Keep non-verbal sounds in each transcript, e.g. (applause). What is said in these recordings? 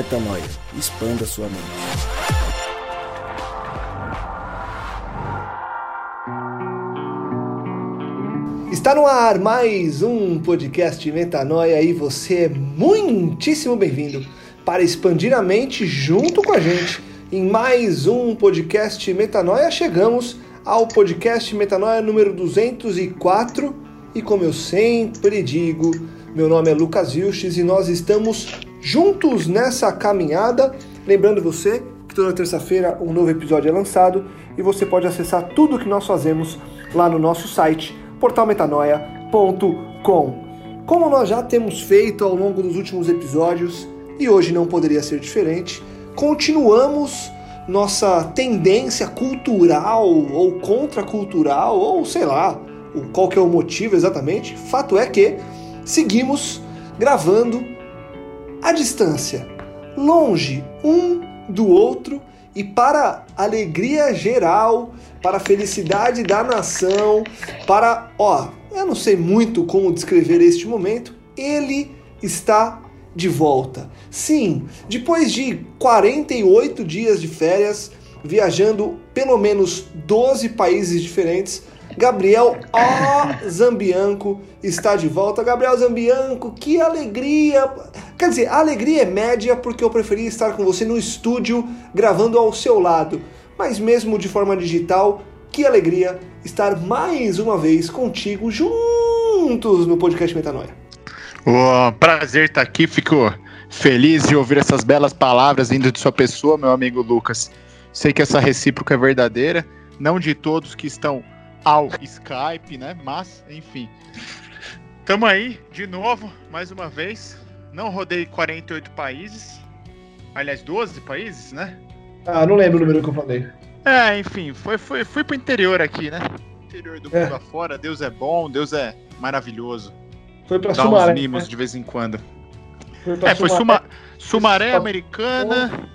Metanoia. Expanda sua mente. Está no ar mais um podcast Metanoia e você é muitíssimo bem-vindo para expandir a mente junto com a gente. Em mais um podcast Metanoia, chegamos ao podcast Metanoia número 204 e como eu sempre digo, meu nome é Lucas Vilches e nós estamos juntos nessa caminhada. Lembrando você que toda terça-feira um novo episódio é lançado e você pode acessar tudo o que nós fazemos lá no nosso site portalmetanoia.com. Como nós já temos feito ao longo dos últimos episódios e hoje não poderia ser diferente, continuamos nossa tendência cultural ou contracultural ou sei lá, qual que é o motivo exatamente. Fato é que seguimos gravando à distância, longe um do outro e para alegria geral, para a felicidade da nação, para, ó, eu não sei muito como descrever este momento, ele está de volta. Sim, depois de 48 dias de férias, viajando pelo menos 12 países diferentes, Gabriel O. Zambianco está de volta. Gabriel Zambianco, que alegria! Quer dizer, a alegria é média porque eu preferi estar com você no estúdio gravando ao seu lado. Mas mesmo de forma digital, que alegria estar mais uma vez contigo juntos no podcast Metanoia. Oh, prazer estar aqui, fico feliz de ouvir essas belas palavras vindo de sua pessoa, meu amigo Lucas. Sei que essa recíproca é verdadeira, não de todos que estão ao Skype, né? Mas, enfim. Tamo aí, de novo, mais uma vez. Não rodei 48 países. Aliás, 12 países, né? Ah, não lembro o número que eu falei. É, enfim, foi, foi, fui pro interior aqui, né? Interior do é. mundo afora, Deus é bom, Deus é maravilhoso. Foi pra Dá Sumaré. uns mimos né? de vez em quando. Foi pra é, foi Sumaré, Sumaré Americana.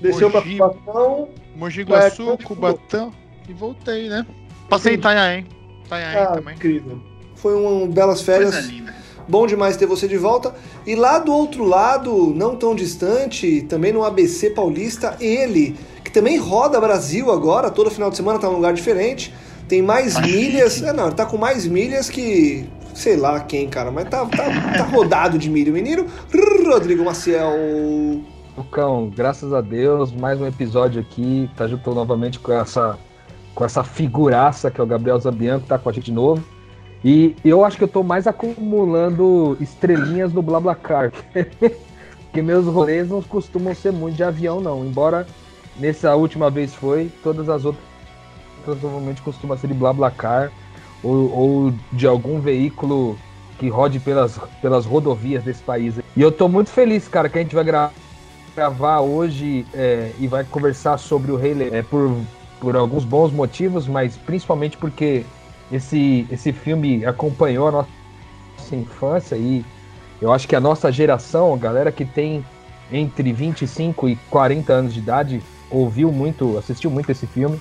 Desceu Mogi, pra Cubatão. Mogi Guaçu, Cubatão. E voltei, né? Passei em Itanhaém. Itanhaém ah, também. Incrível. Foi uma belas férias. Coisa linda. Bom demais ter você de volta. E lá do outro lado, não tão distante, também no ABC Paulista, ele, que também roda Brasil agora, todo final de semana tá num lugar diferente. Tem mais milhas. É, não, tá com mais milhas que. Sei lá quem, cara, mas tá, tá, tá rodado de milho. Menino Rodrigo Maciel. Lucão, graças a Deus, mais um episódio aqui. Tá junto novamente com essa, com essa figuraça que é o Gabriel Zambianco, tá com a gente de novo. E eu acho que eu tô mais acumulando estrelinhas no BlaBlaCar. (laughs) Porque meus rolês não costumam ser muito de avião, não. Embora nessa última vez foi, todas as outras provavelmente costuma ser de BlaBlaCar ou, ou de algum veículo que rode pelas, pelas rodovias desse país. E eu tô muito feliz, cara, que a gente vai gra gravar hoje é, e vai conversar sobre o Rei Leão é, por, por alguns bons motivos, mas principalmente porque esse, esse filme acompanhou a nossa infância e eu acho que a nossa geração, a galera que tem entre 25 e 40 anos de idade, ouviu muito, assistiu muito esse filme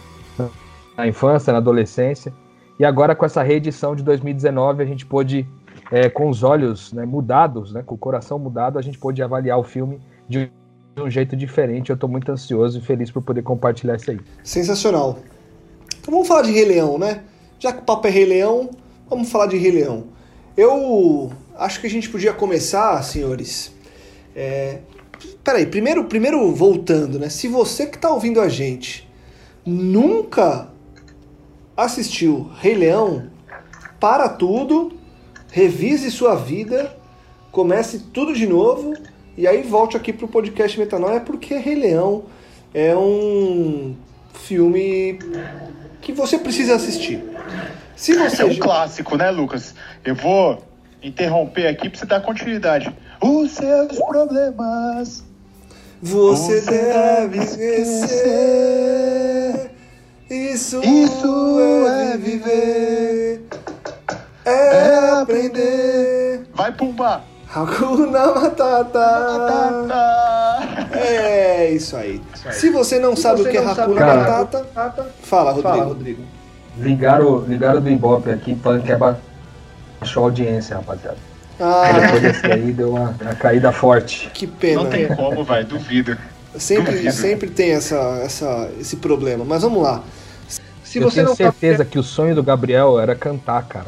na infância, na adolescência. E agora com essa reedição de 2019, a gente pôde, é, com os olhos né, mudados, né, com o coração mudado, a gente pôde avaliar o filme de um jeito diferente. Eu estou muito ansioso e feliz por poder compartilhar isso aí. Sensacional. Então vamos falar de Rei Leão, né? Já que o papo é Rei Leão, vamos falar de Rei Leão. Eu acho que a gente podia começar, senhores. É... Peraí, primeiro, primeiro voltando, né? Se você que está ouvindo a gente nunca assistiu Rei Leão, para tudo, revise sua vida, comece tudo de novo e aí volte aqui para o podcast Metanoia, porque Rei Leão é um filme que você precisa assistir. Se você é um clássico, né, Lucas? Eu vou interromper aqui para você dar continuidade. Os seus problemas. Você, você deve esquecer. Isso, Isso é, é viver. É, é aprender. Vai, Pumba! Hakuna Matata. Matata. É isso aí. isso aí. Se você não Se sabe você o que é Hakuna Matata, fala, Rodrigo. Fala, Rodrigo. Ligaram, ligaram do Ibope aqui falando que é baixou a audiência, rapaziada. Ah, Depois desse aí deu uma, uma caída forte. que pena. Não tem como, vai, duvido. Sempre, Duvido. sempre tem essa, essa, esse problema. Mas vamos lá. Se eu você tenho não tá- certeza que o sonho do Gabriel era cantar, cara.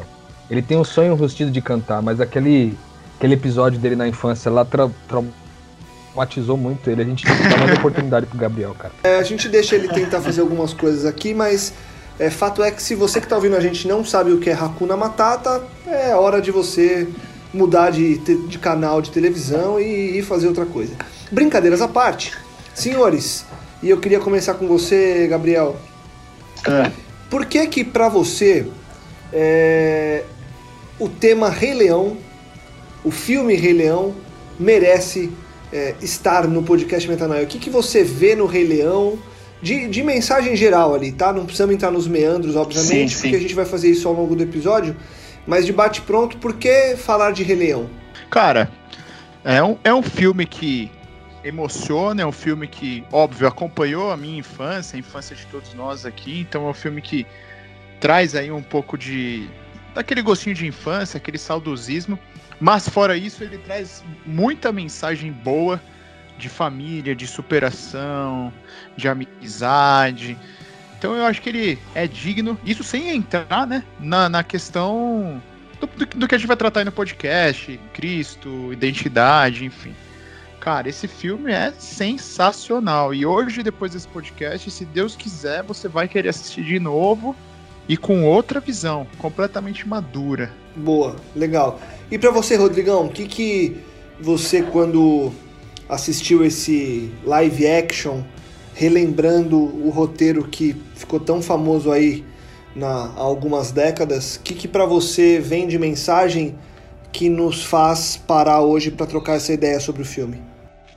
Ele tem um sonho rustido de cantar, mas aquele, aquele episódio dele na infância lá tra traumatizou muito ele. A gente tem que dar mais (laughs) oportunidade pro Gabriel, cara. É, a gente deixa ele tentar fazer algumas coisas aqui, mas é, fato é que se você que está ouvindo a gente não sabe o que é Hakuna Matata, é hora de você mudar de, de canal de televisão e ir fazer outra coisa. Brincadeiras à parte, senhores, e eu queria começar com você, Gabriel. Por que que pra você é, o tema Rei Leão, o filme Rei Leão, merece é, estar no podcast Metanoia? O que, que você vê no Rei Leão de, de mensagem geral ali, tá? Não precisamos entrar nos meandros, obviamente, Sim, sim. porque a gente vai fazer isso ao longo do episódio, mas de bate pronto, por que falar de Rei Leão? Cara, é um, é um filme que emociona, é um filme que, óbvio, acompanhou a minha infância, a infância de todos nós aqui, então é um filme que traz aí um pouco de. daquele gostinho de infância, aquele saudosismo, mas fora isso, ele traz muita mensagem boa de família, de superação, de amizade. Então eu acho que ele é digno, isso sem entrar, né, na, na questão do, do- do que a gente vai tratar aí no podcast, Cristo, identidade, enfim. Cara, esse filme é sensacional. E hoje, depois desse podcast, se Deus quiser, você vai querer assistir de novo e com outra visão, completamente madura. Boa, legal. E pra você, Rodrigão, o que que você quando assistiu esse live action, relembrando o roteiro que ficou tão famoso aí na, há algumas décadas, o que que para você vem de mensagem que nos faz parar hoje pra trocar essa ideia sobre o filme?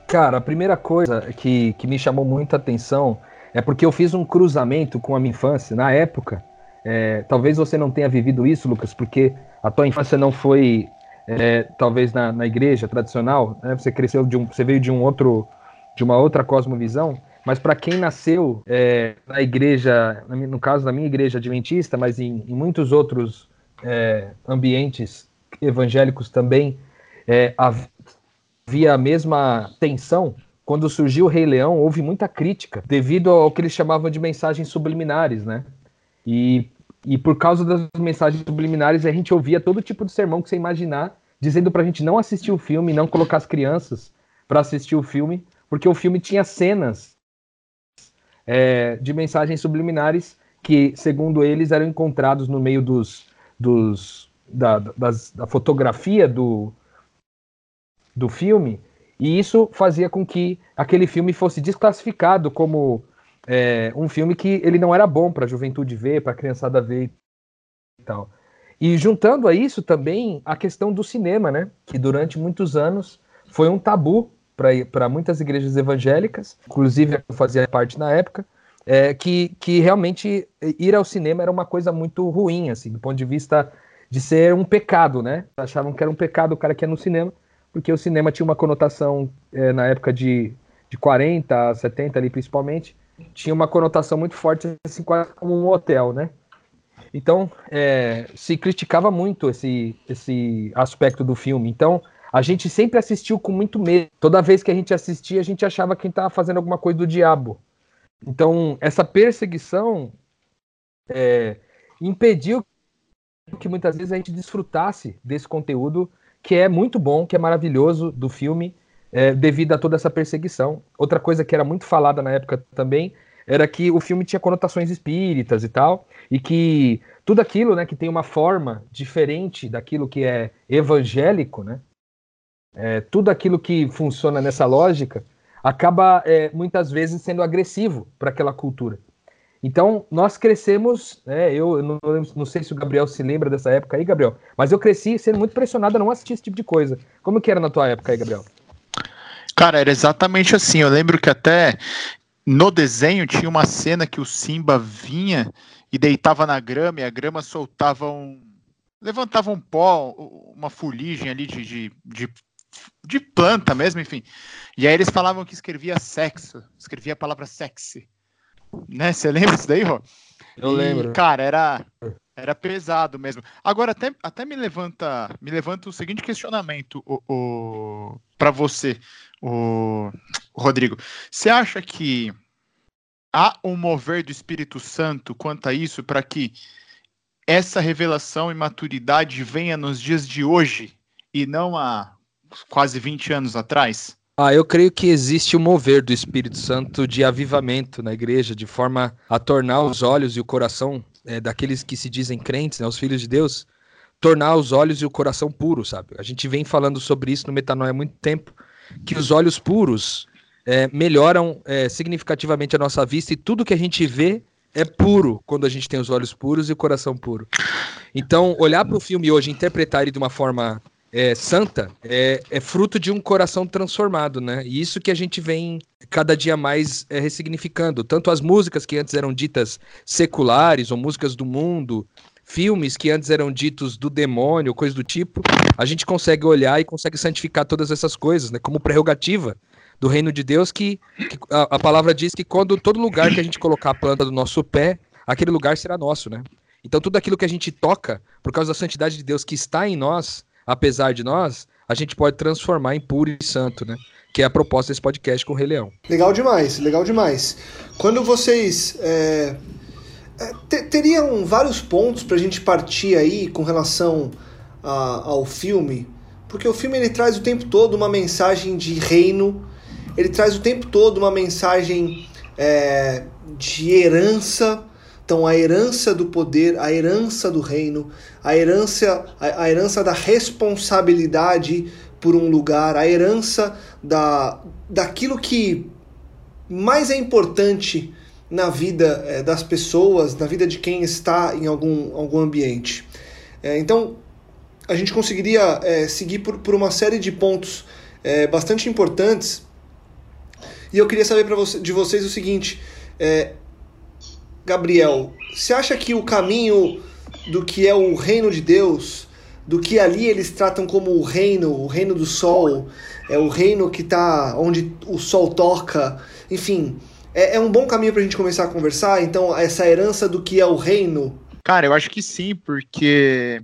Cara, a primeira coisa que, que me chamou muita atenção é porque eu fiz um cruzamento com a minha infância. Na época, é, talvez você não tenha vivido isso, Lucas, porque a tua infância não foi, é, talvez, na, na igreja tradicional. Né? Você cresceu de um, você veio de um outro, de uma outra cosmovisão. Mas para quem nasceu é, na igreja, no caso da minha igreja adventista, mas em, em muitos outros é, ambientes evangélicos também, é, hav- havia a mesma tensão. Quando surgiu o Rei Leão, houve muita crítica devido ao que eles chamavam de mensagens subliminares, né? E, e por causa das mensagens subliminares, a gente ouvia todo tipo de sermão que você imaginar, dizendo pra gente não assistir o filme, não colocar as crianças para assistir o filme, porque o filme tinha cenas é, de mensagens subliminares que, segundo eles, eram encontrados no meio dos, dos da, das- da fotografia do, do filme, e isso fazia com que aquele filme fosse desclassificado como é, um filme que ele não era bom para a juventude ver, para a criançada ver e tal. E juntando a isso também a questão do cinema, né? Que durante muitos anos foi um tabu para muitas igrejas evangélicas, inclusive a que eu fazia parte na época, é, que, que realmente ir ao cinema era uma coisa muito ruim, assim, do ponto de vista de ser um pecado, né? Achavam que era um pecado o cara que ia no cinema, porque o cinema tinha uma conotação, é, na época de, de 40, 70 ali principalmente, tinha uma conotação muito forte, assim, quase como um hotel, né? Então, é, se criticava muito esse, esse aspecto do filme. Então, a gente sempre assistiu com muito medo. Toda vez que a gente assistia, a gente achava que estava fazendo alguma coisa do diabo. Então, essa perseguição é, impediu que muitas vezes a gente desfrutasse desse conteúdo que é muito bom, que é maravilhoso do filme, é, devido a toda essa perseguição. Outra coisa que era muito falada na época também era que o filme tinha conotações espíritas e tal, e que tudo aquilo, né, que tem uma forma diferente daquilo que é evangélico, né, é, tudo aquilo que funciona nessa lógica acaba é, muitas vezes sendo agressivo para aquela cultura. Então, nós crescemos, né, eu não, não, sei se o Gabriel se lembra dessa época aí, Gabriel, mas eu cresci sendo muito pressionado a não assistir esse tipo de coisa. Como que era na tua época aí, Gabriel? Cara, era exatamente assim. Eu lembro que até no desenho tinha uma cena que o Simba vinha e deitava na grama e a grama soltava um. levantava um pó, uma fuligem ali de, de, de, de planta mesmo, enfim. E aí eles falavam que escrevia sexo, escrevia a palavra sexy. Né? Você lembra disso daí, Rô? Eu E, lembro. Cara, era, Era pesado mesmo. Agora até, até me levanta me levanta o seguinte questionamento o, o para você, o, Rodrigo. Você acha que há um mover do Espírito Santo quanto a isso para que essa revelação e maturidade venha nos dias de hoje e não há quase 20 anos atrás? Ah, eu creio que existe o mover do Espírito Santo de avivamento na igreja, de forma a tornar os olhos e o coração é, daqueles que se dizem crentes, né, os filhos de Deus, tornar os olhos e o coração puros, sabe? A gente vem falando sobre isso no Metanoia há muito tempo, que os olhos puros é, melhoram é, significativamente a nossa vista e tudo que a gente vê é puro quando a gente tem os olhos puros e o coração puro. Então, olhar para o filme hoje interpretar ele de uma forma é, santa é, é, fruto de um coração transformado, né? E isso que a gente vem cada dia mais é, ressignificando. Tanto as músicas que antes eram ditas seculares ou músicas do mundo, filmes que antes eram ditos do demônio, coisa do tipo, a gente consegue olhar e consegue santificar todas essas coisas, né? Como prerrogativa do reino de Deus, que, que a, a palavra diz que quando todo lugar que a gente colocar a planta do nosso pé, aquele lugar será nosso, né? Então tudo aquilo que a gente toca, por causa da santidade de Deus que está em nós, apesar de nós, a gente pode transformar em puro e santo, né? Que é a proposta desse podcast com o Rei Leão. Legal demais, legal demais. Quando vocês. É, é, teriam vários pontos para a gente partir aí com relação a, ao filme, porque o filme ele traz o tempo todo uma mensagem de reino, ele traz o tempo todo uma mensagem é, de herança. Então, a herança do poder, a herança do reino, a herança, a, a herança da responsabilidade por um lugar, a herança da, daquilo que mais é importante na vida é, das pessoas, na vida de quem está em algum, algum ambiente. É, então, a gente conseguiria é, seguir por, por uma série de pontos é, bastante importantes. E eu queria saber você, de vocês o seguinte: é, Gabriel, você acha que o caminho do que é o reino de Deus, do que ali eles tratam como o reino, o reino do sol, é o reino que está onde o sol toca, enfim, é, é um bom caminho para a gente começar a conversar? Então, essa herança do que é o reino? Cara, eu acho que sim, porque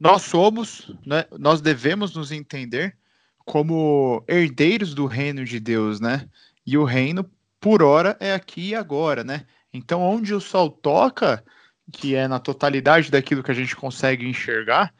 nós somos, né, nós devemos nos entender como herdeiros do reino de Deus, né? E o reino, por hora, é aqui e agora, né? Então, onde o sol toca, que é na totalidade daquilo que a gente consegue enxergar,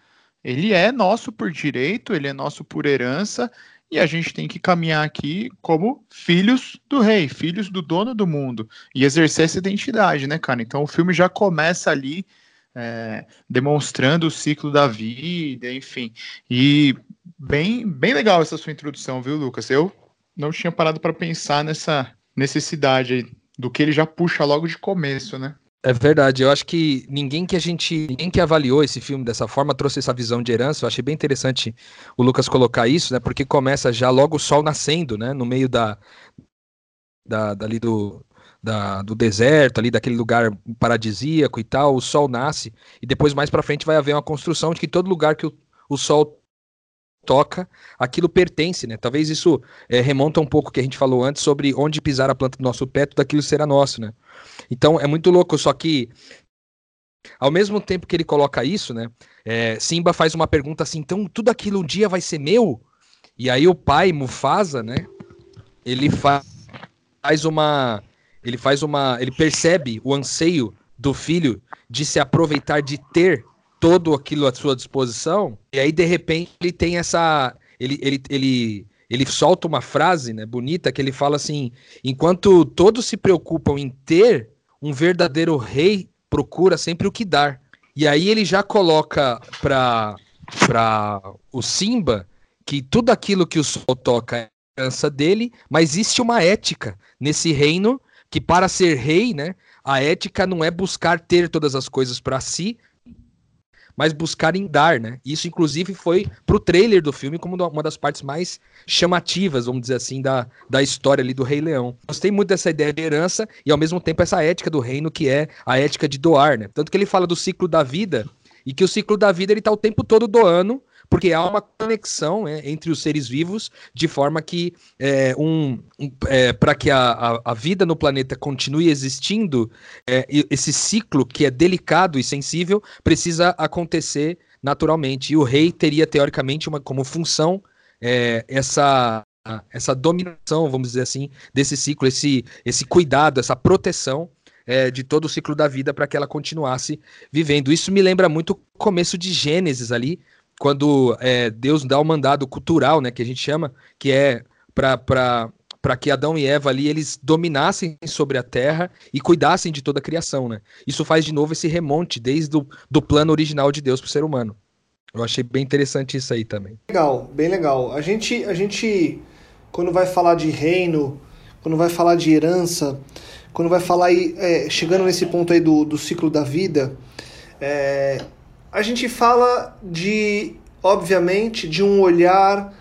ele é nosso por direito, ele é nosso por herança, e a gente tem que caminhar aqui como filhos do rei, filhos do dono do mundo, e exercer essa identidade, né, cara? Então o filme já começa ali é, demonstrando o ciclo da vida, enfim. E bem, bem legal essa sua introdução, viu, Lucas? Eu não tinha parado para pensar nessa necessidade do que ele já puxa logo de começo, né? É verdade, eu acho que ninguém que a gente, ninguém que avaliou esse filme dessa forma trouxe essa visão de herança. Eu achei bem interessante o Lucas colocar isso, né? Porque começa já logo o sol nascendo, né? No meio da, da dali do, da, do deserto, ali daquele lugar paradisíaco e tal, o sol nasce e depois mais para frente vai haver uma construção de que todo lugar que o, o sol toca, aquilo pertence, né? Talvez isso é, remonta um pouco o que a gente falou antes sobre onde pisar a planta do nosso pé, tudo aquilo será nosso, né? Então é muito louco, só que ao mesmo tempo que ele coloca isso, né? É, Simba faz uma pergunta assim, então tudo aquilo um dia vai ser meu? E aí o pai, Mufasa, né? Ele fa faz uma. Ele faz uma. Ele percebe o anseio do filho de se aproveitar de ter todo aquilo à sua disposição, e aí de repente ele tem essa. Ele, ele, ele, ele solta uma frase né, bonita que ele fala assim: enquanto todos se preocupam em ter, um verdadeiro rei procura sempre o que dar. E aí ele já coloca para o Simba que tudo aquilo que o sol toca é herança dele, mas existe uma ética nesse reino que para ser rei, né, a ética não é buscar ter todas as coisas para si, mas buscarem dar, né? Isso, inclusive, foi pro trailer do filme como uma das partes mais chamativas, vamos dizer assim, da, da história ali do Rei Leão. Gostei muito dessa ideia de herança e, ao mesmo tempo, essa ética do reino, que é a ética de doar, né? Tanto que ele fala do ciclo da vida e que o ciclo da vida ele tá o tempo todo doando porque há uma conexão né, entre os seres vivos, de forma que é, um, um é, para que a, a, a, vida no planeta continue existindo, é, esse ciclo que é delicado e sensível precisa acontecer naturalmente. E o rei teria teoricamente uma como função é, essa essa dominação, vamos dizer assim, desse ciclo, esse, esse cuidado, essa proteção é, de todo o ciclo da vida para que ela continuasse vivendo. Isso me lembra muito o começo de Gênesis ali, quando é, Deus dá o mandado cultural, né, que a gente chama, que é para para que Adão e Eva ali eles dominassem sobre a terra e cuidassem de toda a criação, né? Isso faz de novo esse remonte desde o do plano original de Deus para o ser humano. Eu achei bem interessante isso aí também. Legal, bem legal. A gente, a gente quando vai falar de reino, quando vai falar de herança, quando vai falar aí, é, chegando nesse ponto aí do, do ciclo da vida, é, a gente fala de, obviamente, de um olhar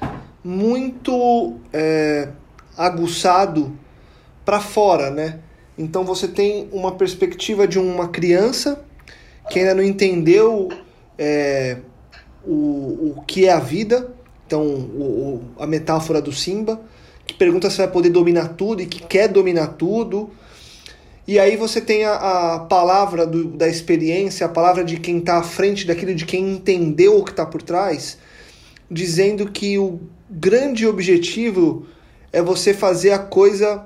muito é, aguçado para fora, né? Então você tem uma perspectiva de uma criança que ainda não entendeu é, o, o que é a vida, então o, o, a metáfora do Simba, que pergunta se vai poder dominar tudo e que quer dominar tudo. E aí você tem a, a palavra do, da experiência, a palavra de quem está à frente daquilo, de quem entendeu o que está por trás, dizendo que o grande objetivo é você fazer a coisa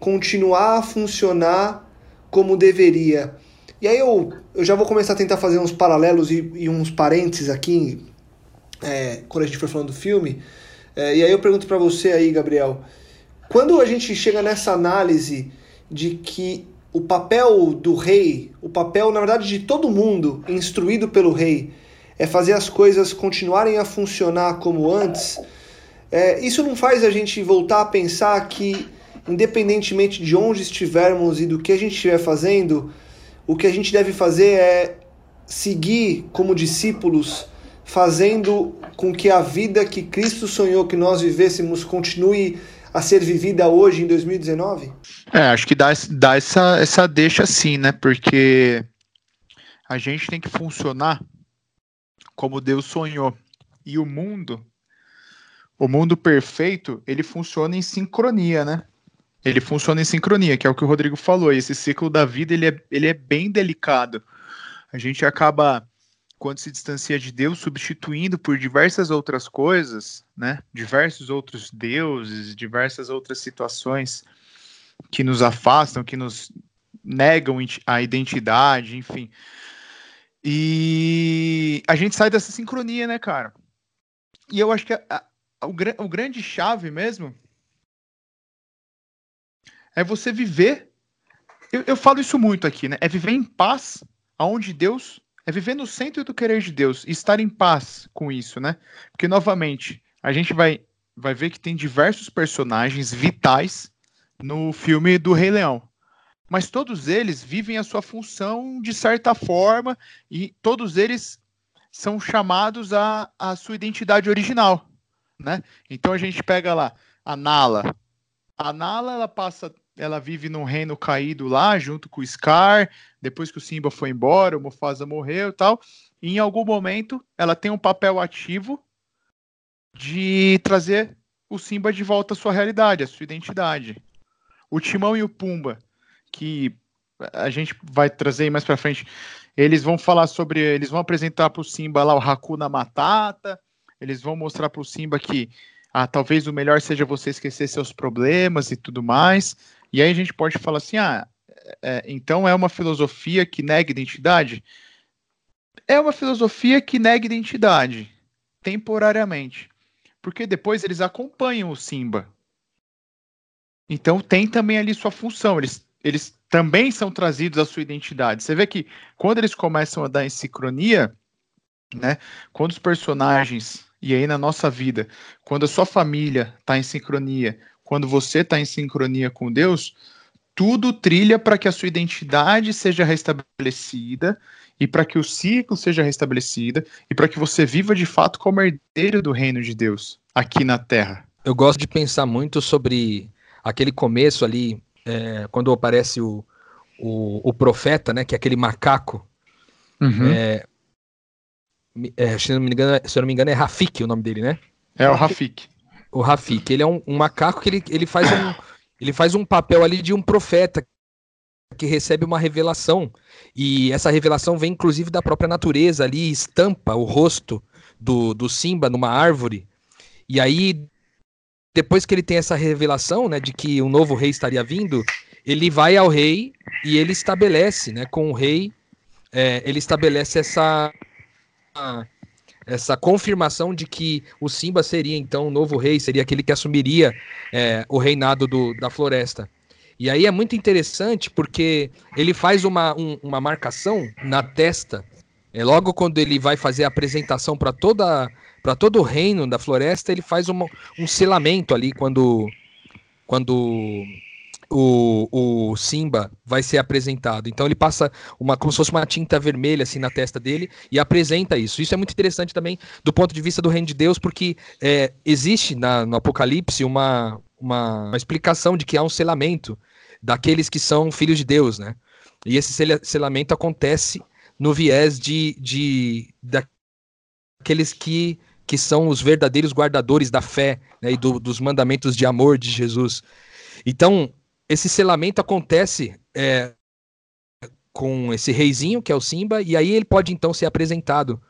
continuar a funcionar como deveria. E aí eu, eu já vou começar a tentar fazer uns paralelos e, e uns parênteses aqui, é, quando a gente for falando do filme. É, e aí eu pergunto para você aí, Gabriel, quando a gente chega nessa análise de que o papel do rei, o papel, na verdade, de todo mundo instruído pelo rei, é fazer as coisas continuarem a funcionar como antes, é, isso não faz a gente voltar a pensar que, independentemente de onde estivermos e do que a gente estiver fazendo, o que a gente deve fazer é seguir como discípulos, fazendo com que a vida que Cristo sonhou que nós vivêssemos continue a ser vivida hoje em 2019? É, acho que dá, dá essa, essa deixa sim, né? Porque a gente tem que funcionar como Deus sonhou. E o mundo o mundo perfeito, ele funciona em sincronia, né? Ele funciona em sincronia, que é o que o Rodrigo falou. Esse ciclo da vida, ele é, ele é bem delicado. A gente acaba, quando se distancia de Deus, substituindo por diversas outras coisas, né? Diversos outros deuses, diversas outras situações que nos afastam, que nos negam a identidade, enfim. E a gente sai dessa sincronia, né, cara? E eu acho que a, o, o grande chave mesmo é você viver. Eu, eu falo isso muito aqui, né? É viver em paz aonde Deus. É viver no centro do querer de Deus e estar em paz com isso, né? Porque, novamente, a gente vai, vai ver que tem diversos personagens vitais no filme do Rei Leão. Mas todos eles vivem a sua função de certa forma e todos eles são chamados à, à sua identidade original né? Então a gente pega lá a Nala. A Nala ela passa, ela vive num reino caído lá junto com o Scar, depois que o Simba foi embora, o Mufasa morreu e tal. E em algum momento ela tem um papel ativo de trazer o Simba de volta à sua realidade, à sua identidade. O Timão e o Pumba, que a gente vai trazer mais para frente, eles vão falar sobre, eles vão apresentar para o Simba lá o Hakuna Matata, eles vão mostrar para o Simba que ah, talvez o melhor seja você esquecer seus problemas e tudo mais. E aí a gente pode falar assim: ah, é, então é uma filosofia que nega identidade? É uma filosofia que nega identidade, temporariamente. Porque depois eles acompanham o Simba. Então tem também ali sua função. Eles, eles também são trazidos à sua identidade. Você vê que quando eles começam a dar em sincronia, né? Quando os personagens e aí na nossa vida, quando a sua família está em sincronia, quando você está em sincronia com Deus, tudo trilha para que a sua identidade seja restabelecida e para que o ciclo seja restabelecido e para que você viva de fato como herdeiro do reino de Deus aqui na Terra. Eu gosto de pensar muito sobre aquele começo ali, é, quando aparece o, o, o, profeta, né, que é aquele macaco. Uhum. É, é, se, não me engano, se eu não me engano, é Rafik o nome dele, né? É o Rafik. O Rafik, ele é um, um macaco que ele, ele, faz um, ele faz um papel ali de um profeta que recebe uma revelação. E essa revelação vem inclusive da própria natureza ali, estampa o rosto do, do Simba numa árvore. E aí, depois que ele tem essa revelação, né, de que um novo rei estaria vindo, ele vai ao rei e ele estabelece, né, com o rei, é, ele estabelece essa essa confirmação de que o Simba seria então o novo rei, seria aquele que assumiria é, o reinado do, da floresta. E aí é muito interessante porque ele faz uma, um, uma marcação na testa. É, logo quando ele vai fazer a apresentação para toda para todo o reino da floresta, ele faz uma, um selamento ali quando quando o, o Simba vai ser apresentado. Então ele passa uma como se fosse uma tinta vermelha assim na testa dele e apresenta isso. Isso é muito interessante também do ponto de vista do reino de Deus, porque é, existe na, no Apocalipse uma, uma, uma explicação de que há um selamento daqueles que são filhos de Deus, né? E esse selamento acontece no viés de, de daqueles que, que são os verdadeiros guardadores da fé né, e do, dos mandamentos de amor de Jesus. Então, esse selamento acontece é, com esse reizinho, que é o Simba, e aí ele pode então ser apresentado.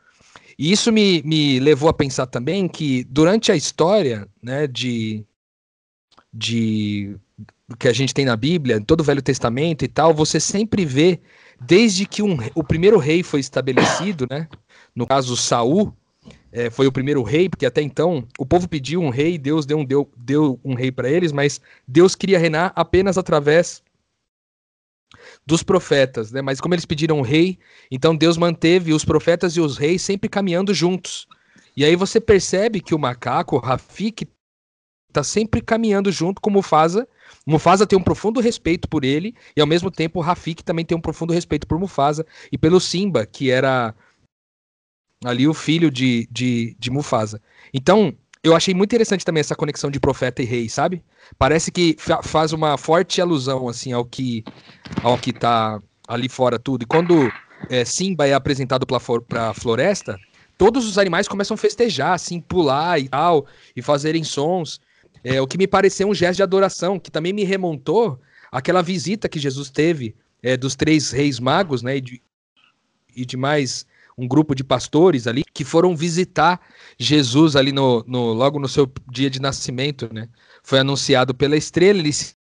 E isso me, me levou a pensar também que durante a história né, de, de que a gente tem na Bíblia, em todo o Velho Testamento e tal, você sempre vê, desde que um, o primeiro rei foi estabelecido, né? No caso, Saul é, foi o primeiro rei, porque até então o povo pediu um rei, Deus deu um, deu, deu um rei para eles, mas Deus queria reinar apenas através dos profetas, né? Mas como eles pediram um rei, então Deus manteve os profetas e os reis sempre caminhando juntos. E aí você percebe que o macaco, o Rafik, está sempre caminhando junto com o Mufasa Mufasa tem um profundo respeito por ele, e ao mesmo tempo o Rafik também tem um profundo respeito por Mufasa e pelo Simba, que era ali o filho de, de, de Mufasa. Então, eu achei muito interessante também essa conexão de profeta e rei, sabe? Parece que fa faz uma forte alusão assim ao que ao que tá ali fora tudo. E quando é, Simba é apresentado para a floresta, todos os animais começam a festejar, assim, pular e tal, e fazerem sons. É, o que me pareceu um gesto de adoração, que também me remontou àquela visita que Jesus teve é, dos três reis magos, né, e de, e de mais um grupo de pastores ali que foram visitar Jesus ali no, no, logo no seu dia de nascimento, né? Foi anunciado pela estrela, eles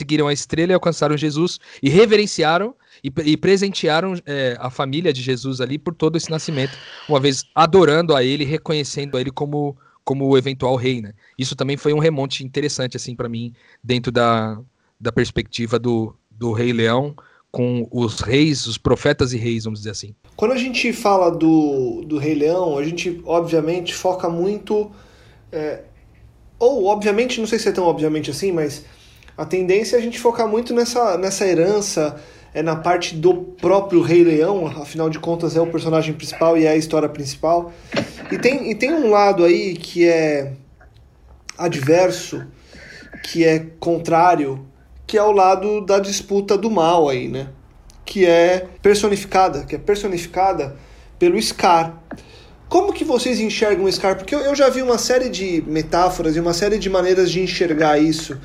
seguiram a estrela e alcançaram Jesus e reverenciaram e, e presentearam é, a família de Jesus ali por todo esse nascimento, uma vez adorando a ele, reconhecendo a ele como como o eventual rei, né? Isso também foi um remonte interessante, assim, para mim, dentro da, da perspectiva do, do Rei Leão, com os reis, os profetas e reis, vamos dizer assim. Quando a gente fala do, do Rei Leão, a gente, obviamente, foca muito. É, ou, obviamente, não sei se é tão obviamente assim, mas a tendência é a gente focar muito nessa, nessa herança é na parte do próprio Rei Leão, afinal de contas é o personagem principal e é a história principal. E tem, e tem um lado aí que é adverso, que é contrário, que é o lado da disputa do mal aí, né? Que é personificada, que é personificada pelo Scar. Como que vocês enxergam o Scar? Porque eu, eu já vi uma série de metáforas e uma série de maneiras de enxergar isso.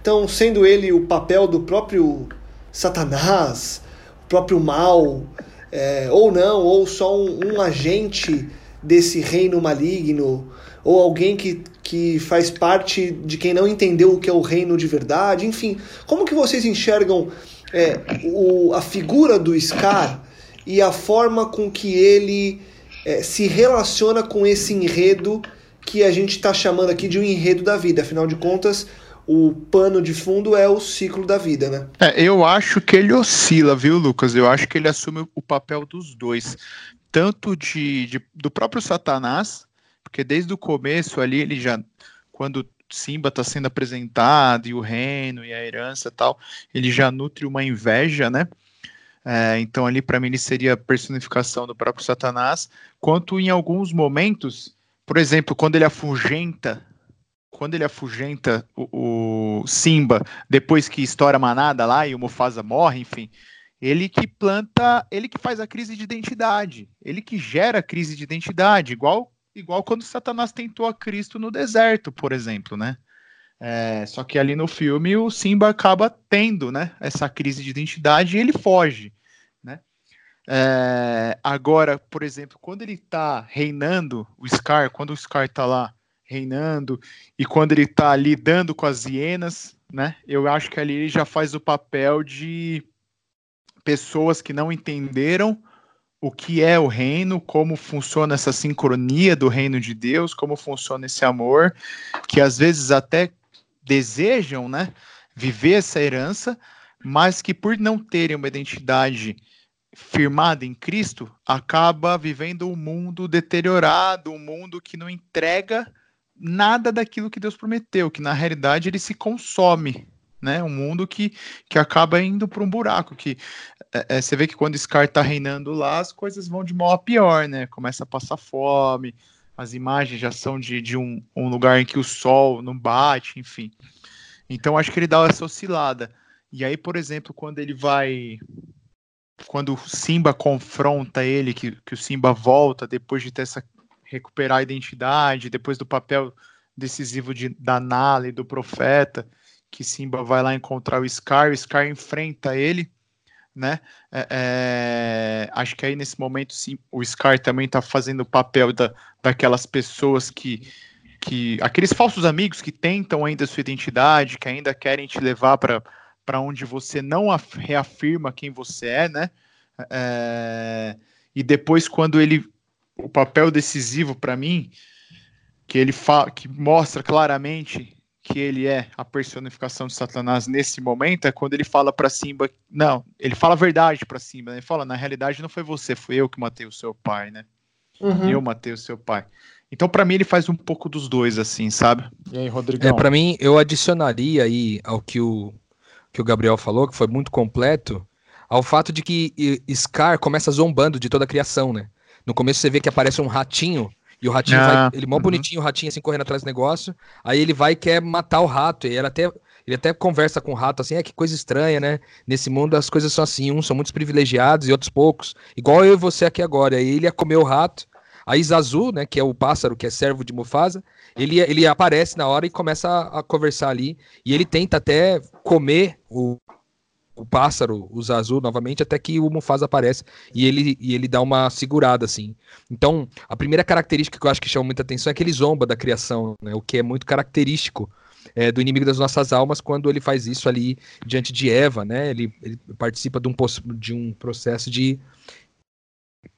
Então, sendo ele o papel do próprio Satanás, o próprio mal, é, ou não, ou só um, um, agente desse reino maligno, ou alguém que, que faz parte de quem não entendeu o que é o reino de verdade, enfim. Como que vocês enxergam é, o, a figura do Scar e a forma com que ele é, se relaciona com esse enredo que a gente está chamando aqui de um enredo da vida? Afinal de contas, o pano de fundo é o ciclo da vida, né? É, eu acho que ele oscila, viu, Lucas? Eu acho que ele assume o papel dos dois. Tanto de, de do próprio Satanás, porque desde o começo ali ele já. Quando Simba está sendo apresentado, e o reino, e a herança e tal, ele já nutre uma inveja, né? É, então ali para mim ele seria a personificação do próprio Satanás, quanto em alguns momentos, por exemplo, quando ele afugenta quando ele afugenta o, o, Simba depois que estoura a manada lá e o Mufasa morre, enfim. ele que planta, ele que faz a crise de identidade, ele que gera a crise de identidade, igual igual quando Satanás tentou a Cristo no deserto, por exemplo, né? É, só que ali no filme o Simba acaba tendo, né, essa crise de identidade e ele foge, né? É, agora, por exemplo, quando ele tá reinando, o Scar, quando o Scar tá lá reinando e quando ele tá lidando com as hienas, né? Eu acho que ali ele já faz o papel de pessoas que não entenderam o que é o reino, como funciona essa sincronia do reino de Deus, como funciona esse amor, que às vezes até desejam, né, viver essa herança, mas que por não terem uma identidade firmada em Cristo, acaba vivendo um mundo deteriorado, um mundo que não entrega nada daquilo que Deus prometeu, que na realidade ele se consome, né? Um mundo que, que acaba indo para um buraco, que é, é, você vê que quando Scar está reinando lá, as coisas vão de mal a pior, né? Começa a passar fome, as imagens já são de, de um, um lugar em que o sol não bate, enfim. Então acho que ele dá essa oscilada. E aí, por exemplo, quando ele vai. Quando o Simba confronta ele, que, que o Simba volta depois de ter essa. recuperar a identidade, depois do papel decisivo de, da Nala e do profeta, que Simba vai lá encontrar o Scar, o Scar enfrenta ele né? É, é, acho que aí nesse momento sim, o Scar também está fazendo o papel da, daquelas pessoas que, que. aqueles falsos amigos que tentam ainda sua identidade, que ainda querem te levar para onde você não reafirma quem você é, né? É, e depois, quando ele. O papel decisivo para mim, que ele fala, que mostra claramente que ele é a personificação de Satanás nesse momento é quando ele fala para Simba, não, ele fala a verdade para Simba, né? ele fala, na realidade não foi você, foi eu que matei o seu pai, né? Uhum. Eu matei o seu pai. Então, para mim, ele faz um pouco dos dois, assim, sabe? E aí, Rodrigo? É, para mim, eu adicionaria aí ao que o, que o Gabriel falou, que foi muito completo, ao fato de que Scar começa zombando de toda a criação, né? No começo você vê que aparece um ratinho e o ratinho ah, vai, ele mó uhum. bonitinho, o ratinho assim correndo atrás do negócio. Aí ele vai e quer matar o rato. E ele até, ele até conversa com o rato assim, é que coisa estranha, né? Nesse mundo as coisas são assim, uns são muitos privilegiados e outros poucos. Igual eu e você aqui agora. Aí ele ia comer o rato. Aí Zazu, né, que é o pássaro, que é servo de Mufasa, ele, ele aparece na hora e começa a, a conversar ali. E ele tenta até comer o, o pássaro, o Zazu, novamente, até que o Mufasa aparece e ele, e ele dá uma segurada, assim. Então, a primeira característica que eu acho que chama muita atenção é que ele zomba da criação, né? O que é muito característico é, do inimigo das nossas almas quando ele faz isso ali diante de Eva, né? Ele, ele participa de um, de um processo de,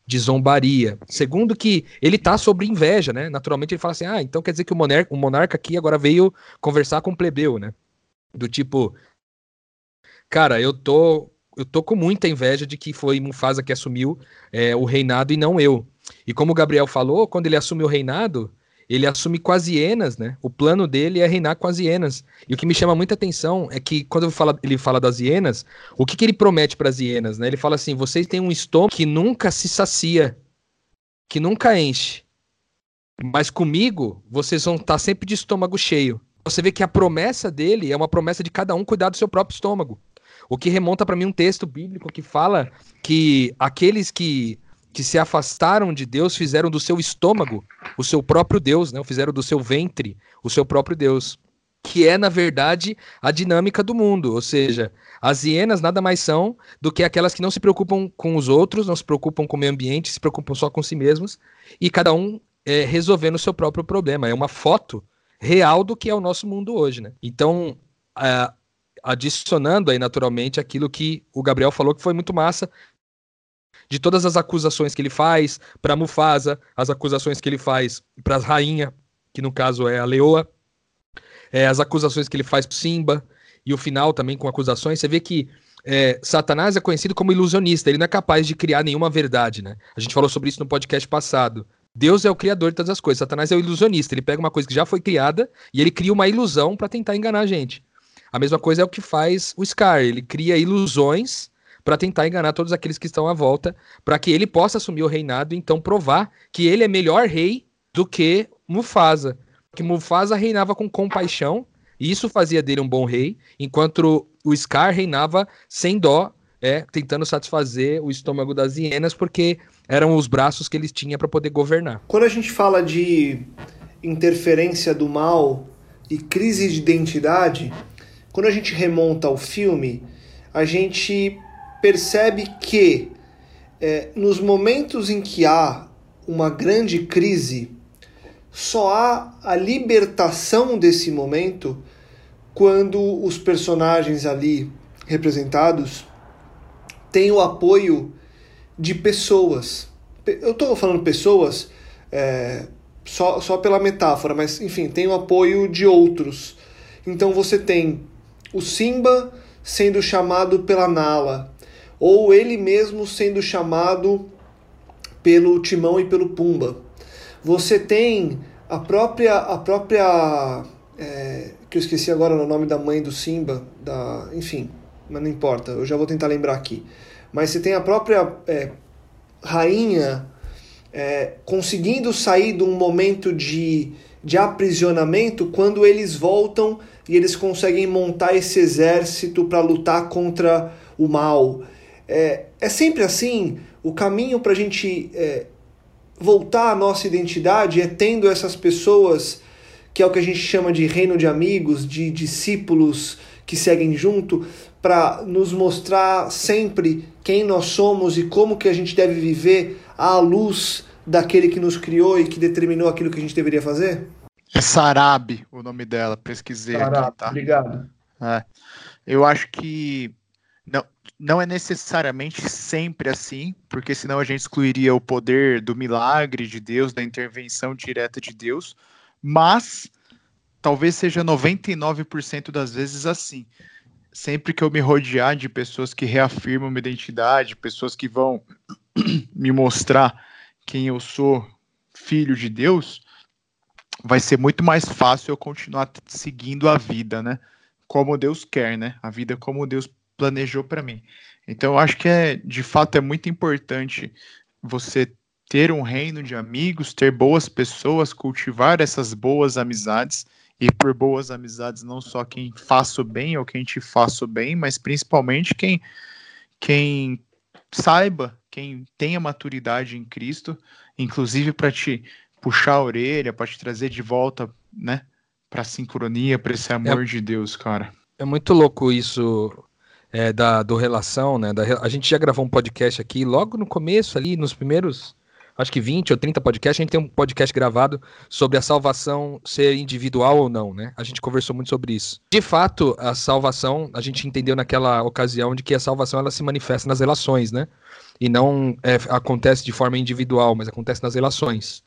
de zombaria. Segundo que ele tá sobre inveja, né? Naturalmente ele fala assim: ah, então quer dizer que o monarca, o monarca aqui agora veio conversar com o plebeu, né? Do tipo, Cara, eu tô, eu tô com muita inveja de que foi Mufasa que assumiu é, o reinado e não eu. E como o Gabriel falou, quando ele assume o reinado, ele assume com as hienas, né? O plano dele é reinar com as hienas. E o que me chama muita atenção é que quando fala, ele fala das hienas, o que, que ele promete para as hienas, né? Ele fala assim: vocês têm um estômago que nunca se sacia, que nunca enche. Mas comigo, vocês vão estar tá sempre de estômago cheio. Você vê que a promessa dele é uma promessa de cada um cuidar do seu próprio estômago. O que remonta para mim um texto bíblico que fala que aqueles que, que se afastaram de Deus fizeram do seu estômago o seu próprio Deus, né? fizeram do seu ventre o seu próprio Deus. Que é, na verdade, a dinâmica do mundo. Ou seja, as hienas nada mais são do que aquelas que não se preocupam com os outros, não se preocupam com o meio ambiente, se preocupam só com si mesmos, e cada um é, resolvendo o seu próprio problema. É uma foto real do que é o nosso mundo hoje, né? Então, adicionando aí naturalmente aquilo que o Gabriel falou que foi muito massa de todas as acusações que ele faz para Mufasa, as acusações que ele faz para a rainha, que no caso é a leoa, é, as acusações que ele faz para Simba e o final também com acusações. Você vê que é, Satanás é conhecido como ilusionista, ele não é capaz de criar nenhuma verdade, né? A gente falou sobre isso no podcast passado. Deus é o criador de todas as coisas, Satanás é o ilusionista, ele pega uma coisa que já foi criada e ele cria uma ilusão para tentar enganar a gente. A mesma coisa é o que faz o Scar. Ele cria ilusões para tentar enganar todos aqueles que estão à volta, para que ele possa assumir o reinado e então provar que ele é melhor rei do que Mufasa. Que Mufasa reinava com compaixão, e isso fazia dele um bom rei, enquanto o Scar reinava sem dó, é, tentando satisfazer o estômago das hienas, porque eram os braços que eles tinham para poder governar. Quando a gente fala de interferência do mal e crise de identidade, quando a gente remonta ao filme, a gente percebe que é, nos momentos em que há uma grande crise, só há a libertação desse momento quando os personagens ali representados têm o apoio de pessoas. Eu estou falando pessoas é, só, só pela metáfora, mas enfim, tem o apoio de outros. Então você tem o Simba sendo chamado pela Nala, ou ele mesmo sendo chamado pelo Timão e pelo Pumba. Você tem a própria a própria é, que eu esqueci agora o nome da mãe do Simba, da, enfim, mas não importa, eu já vou tentar lembrar aqui. Mas você tem a própria é, rainha é, conseguindo sair de um momento de, de aprisionamento quando eles voltam e eles conseguem montar esse exército para lutar contra o mal. É, é sempre assim. O caminho para a gente é, voltar à nossa identidade é tendo essas pessoas que é o que a gente chama de reino de amigos, de discípulos que seguem junto, para nos mostrar sempre quem nós somos e como que a gente deve viver à luz daquele que nos criou e que determinou aquilo que a gente deveria fazer? É Sarabi o nome dela, pesquisei Sarabi, aqui, tá? Obrigado. É. Eu acho que não, não é necessariamente sempre assim, porque senão a gente excluiria o poder do milagre de Deus, da intervenção direta de Deus, mas talvez seja 99% das vezes assim. Sempre que eu me rodear de pessoas que reafirmam minha identidade, pessoas que vão (clears throat) me mostrar quem eu sou, filho de Deus, vai ser muito mais fácil eu continuar seguindo a vida, né? Como Deus quer, né? A vida como Deus planejou para mim. Então, eu acho que é, de fato, é muito importante você ter um reino de amigos, ter boas pessoas, cultivar essas boas amizades. E por boas amizades, não só quem faça o bem ou quem te faça o bem, mas principalmente quem, quem saiba, quem tenha maturidade em Cristo, inclusive para te puxar a orelha, para te trazer de volta, né, para a sincronia, para esse amor é, de Deus, cara. É muito louco isso é, da do relação, né? Da, a gente já gravou um podcast aqui logo no começo ali, nos primeiros acho que 20 ou 30 podcasts, a gente tem um podcast gravado sobre a salvação ser individual ou não, né? A gente conversou muito sobre isso. De fato, a salvação, a gente entendeu naquela ocasião de que a salvação ela se manifesta nas relações, né? E não é, acontece de forma individual, mas acontece nas relações.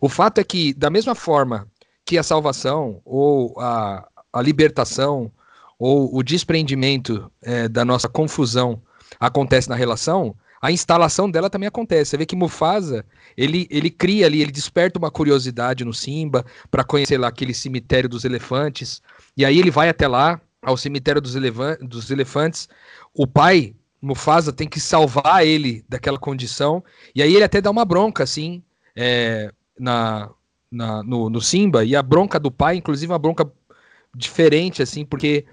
O fato é que, da mesma forma que a salvação ou a, a libertação ou o despreendimento é, da nossa confusão acontece na relação, a instalação dela também acontece. Você vê que Mufasa, ele, ele cria ali, ele desperta uma curiosidade no Simba para conhecer lá aquele cemitério dos elefantes. E aí ele vai até lá, ao cemitério dos, dos elefantes. O pai, Mufasa, tem que salvar ele daquela condição. E aí ele até dá uma bronca, assim, é, na, na, no, no Simba. E a bronca do pai, inclusive, é uma bronca diferente, assim, porque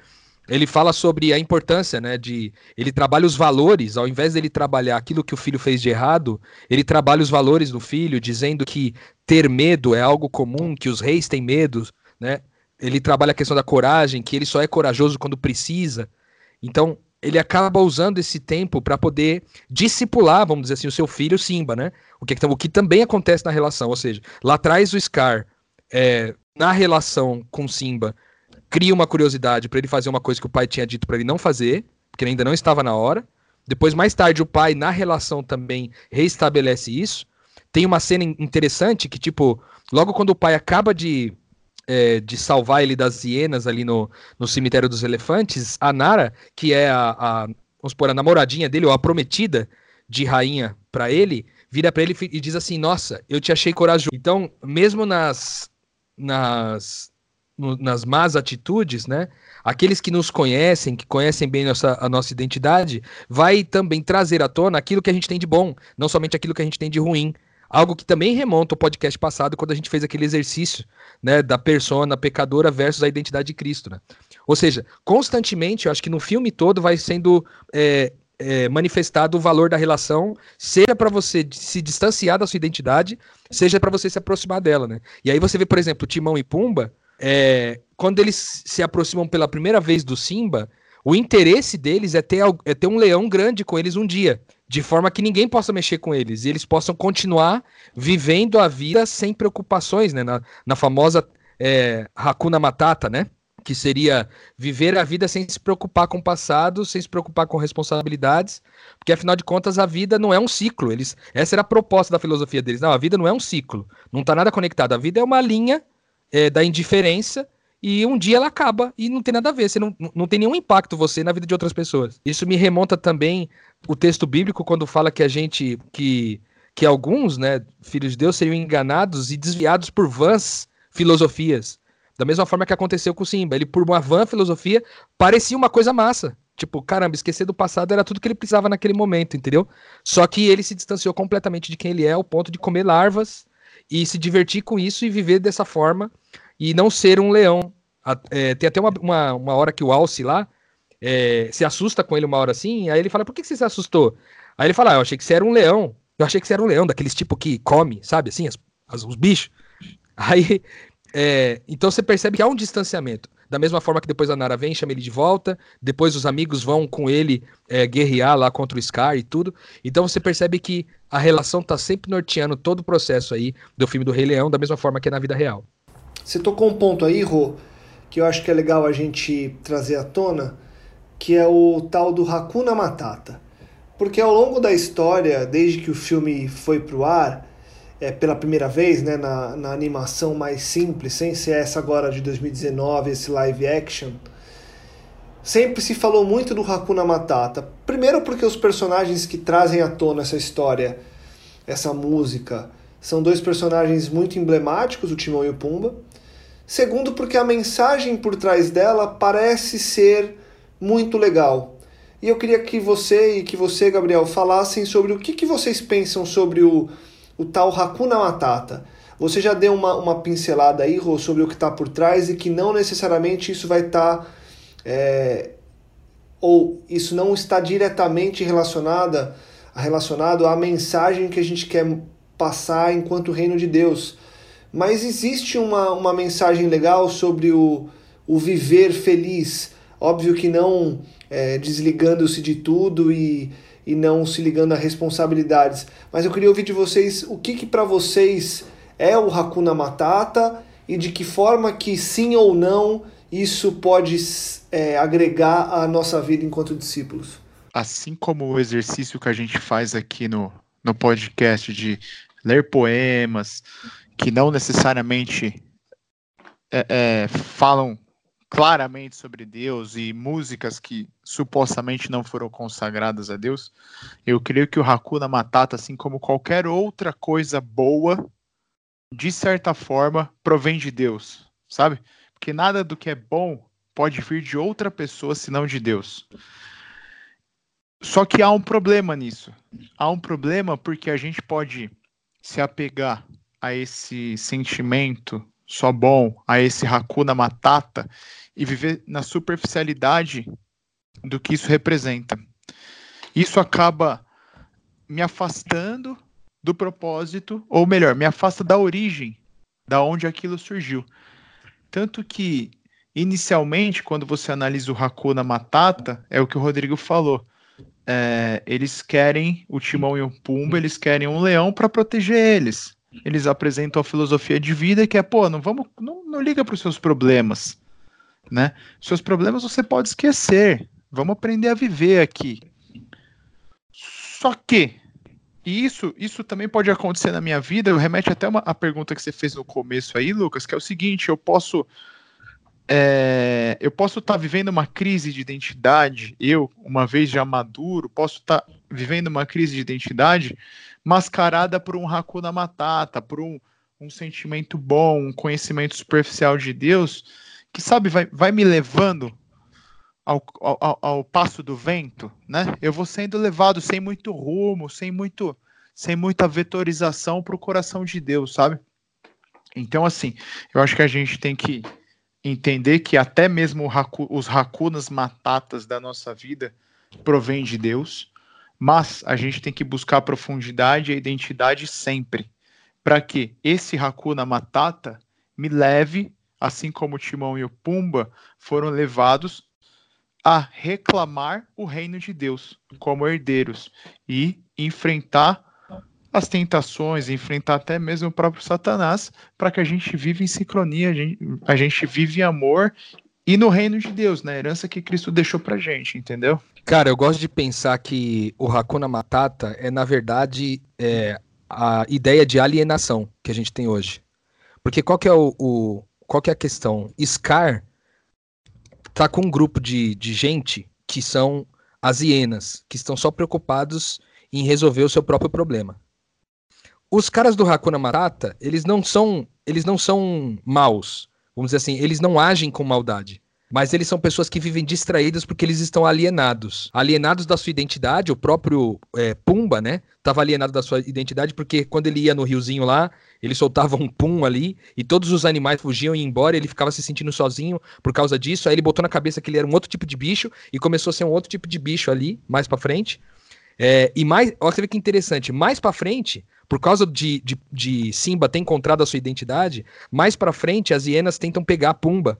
ele fala sobre a importância, né, de ele trabalha os valores, ao invés dele trabalhar aquilo que o filho fez de errado, ele trabalha os valores do filho, dizendo que ter medo é algo comum, que os reis têm medo, né? Ele trabalha a questão da coragem, que ele só é corajoso quando precisa. Então, ele acaba usando esse tempo para poder discipular, vamos dizer assim, o seu filho Simba, né? O que, o que também acontece na relação, ou seja, lá atrás o Scar, é, na relação com Simba, cria uma curiosidade para ele fazer uma coisa que o pai tinha dito para ele não fazer, porque ainda não estava na hora. Depois, mais tarde, o pai, na relação, também reestabelece isso. Tem uma cena interessante que, tipo, logo quando o pai acaba de, é, de salvar ele das hienas ali no, no cemitério dos elefantes, a Nara, que é a, a vamos supor, a namoradinha dele, ou a prometida de rainha para ele, vira para ele e diz assim: Nossa, eu te achei corajoso. Então, mesmo nas, nas no, nas más atitudes, né? Aqueles que nos conhecem, que conhecem bem nossa, a nossa identidade, vai também trazer à tona aquilo que a gente tem de bom, não somente aquilo que a gente tem de ruim. Algo que também remonta ao podcast passado, quando a gente fez aquele exercício né, da persona pecadora versus a identidade de Cristo. Né? Ou seja, constantemente, eu acho que no filme todo vai sendo é, é, manifestado o valor da relação, seja para você se distanciar da sua identidade, seja para você se aproximar dela, né? E aí você vê, por exemplo, Timão e Pumba, é, quando eles se aproximam pela primeira vez do Simba, o interesse deles é ter, é ter um leão grande com eles um dia, de forma que ninguém possa mexer com eles e eles possam continuar vivendo a vida sem preocupações, né? Na, na famosa é, Hakuna Matata, né? que seria viver a vida sem se preocupar com o passado, sem se preocupar com responsabilidades, porque afinal de contas a vida não é um ciclo. Eles, essa era a proposta da filosofia deles. Não, a vida não é um ciclo, não está nada conectado. A vida é uma linha é, da indiferença e um dia ela acaba e não tem nada a ver. Você não, não tem nenhum impacto você na vida de outras pessoas. Isso me remonta também o texto bíblico quando fala que a gente que que alguns, né, filhos de Deus seriam enganados e desviados por vãs filosofias da mesma forma que aconteceu com o Simba. Ele, por uma van filosofia, parecia uma coisa massa. Tipo, caramba, esquecer do passado era tudo que ele precisava naquele momento, entendeu? Só que ele se distanciou completamente de quem ele é, ao ponto de comer larvas e se divertir com isso e viver dessa forma e não ser um leão. É, tem até uma, uma, uma, hora que o Alce lá é, se assusta com ele uma hora assim, aí ele fala, por que, que você se assustou? Aí ele fala, ah, eu achei que você era um leão. Eu achei que você era um leão, daqueles tipo que come, sabe, assim, as, as, os bichos. Aí é, então você percebe que há um distanciamento. Da mesma forma que depois a Nara vem, chama ele de volta, depois os amigos vão com ele é, guerrear lá contra o Scar e tudo. Então você percebe que a relação tá sempre norteando todo o processo aí do filme do Rei Leão, da mesma forma que é na vida real. Você tocou um ponto aí, Rô, que eu acho que é legal a gente trazer à tona, que é o tal do Hakuna Matata. Porque ao longo da história, desde que o filme foi pro ar, é, pela primeira vez né, na, na animação mais simples, sem ser essa agora de 2019, esse live action, sempre se falou muito do Hakuna Matata. Primeiro porque os personagens que trazem à tona essa história, essa música, são dois personagens muito emblemáticos, o Timão e o Pumba. Segundo porque a mensagem por trás dela parece ser muito legal. E eu queria que você e que você, Gabriel, falassem sobre o que, que vocês pensam sobre o o tal Hakuna Matata. Você já deu uma, uma pincelada aí, Rô, sobre o que está por trás e que não necessariamente isso vai estar. Tá, é, ou isso não está diretamente relacionada, relacionado à mensagem que a gente quer passar enquanto reino de Deus. Mas existe uma, uma mensagem legal sobre o, o viver feliz. Óbvio que não é, desligando-se de tudo e e não se ligando a responsabilidades. Mas eu queria ouvir de vocês o que, que para vocês é o Hakuna Matata e de que forma que sim ou não isso pode é, agregar à nossa vida enquanto discípulos. Assim como o exercício que a gente faz aqui no, no podcast de ler poemas que não necessariamente é, é, falam claramente sobre Deus e músicas que supostamente não foram consagradas a Deus, eu creio que o Hakuna Matata, assim como qualquer outra coisa boa, de certa forma, provém de Deus, sabe? Porque nada do que é bom pode vir de outra pessoa senão de Deus. Só que há um problema nisso. Há um problema porque a gente pode se apegar a esse sentimento só bom, a esse Hakuna Matata e viver na superficialidade do que isso representa. Isso acaba me afastando do propósito, ou melhor, me afasta da origem, da onde aquilo surgiu. Tanto que, inicialmente, quando você analisa o Hakuna Matata, é o que o Rodrigo falou. É, eles querem o Timão e o Pumba, eles querem um leão para proteger eles. Eles apresentam a filosofia de vida que é, pô, não vamos, não, não liga para os seus problemas né? Seus problemas você pode esquecer. Vamos aprender a viver aqui. Só que isso, isso também pode acontecer na minha vida. Eu remete até uma, a pergunta que você fez no começo aí, Lucas, que é o seguinte: eu posso é, eu posso estar tá vivendo uma crise de identidade, eu, uma vez já maduro, posso estar tá vivendo uma crise de identidade mascarada por um Hakuna Matata, por um, um sentimento bom, um conhecimento superficial de Deus, que sabe, vai, vai me levando ao, ao, ao, passo do vento, né? Eu vou sendo levado sem muito rumo, sem muito, sem muita vetorização para o coração de Deus, sabe? Então, assim, eu acho que a gente tem que entender que até mesmo os racunas matatas da nossa vida provém de Deus, mas a gente tem que buscar a profundidade e a identidade sempre, para que esse Hakuna Matata me leve, assim como o Timão e o Pumba foram levados a reclamar o reino de Deus como herdeiros e enfrentar as tentações, enfrentar até mesmo o próprio Satanás, para que a gente viva em sincronia, a gente, a gente vive em amor e no reino de Deus, na herança que Cristo deixou pra gente, entendeu? Cara, eu gosto de pensar que o Hakuna Matata é, na verdade, é, a ideia de alienação que a gente tem hoje. Porque qual que é o, o qual que é a questão? Scar tá com um grupo de, de gente que são as hienas, que estão só preocupados em resolver o seu próprio problema. Os caras do Hakuna Matata, eles não são, eles não são maus. Vamos dizer assim, eles não agem com maldade. Mas eles são pessoas que vivem distraídas porque eles estão alienados. Alienados da sua identidade, o próprio é, Pumba, né? Tava alienado da sua identidade porque quando ele ia no riozinho lá, ele soltava um pum ali e todos os animais fugiam e iam embora. ele ficava se sentindo sozinho por causa disso. Aí ele botou na cabeça que ele era um outro tipo de bicho e começou a ser um outro tipo de bicho ali, mais para frente. É, e mais, olha você vê que interessante, mais para frente, por causa de, de, de Simba ter encontrado a sua identidade, mais para frente as hienas tentam pegar Pumba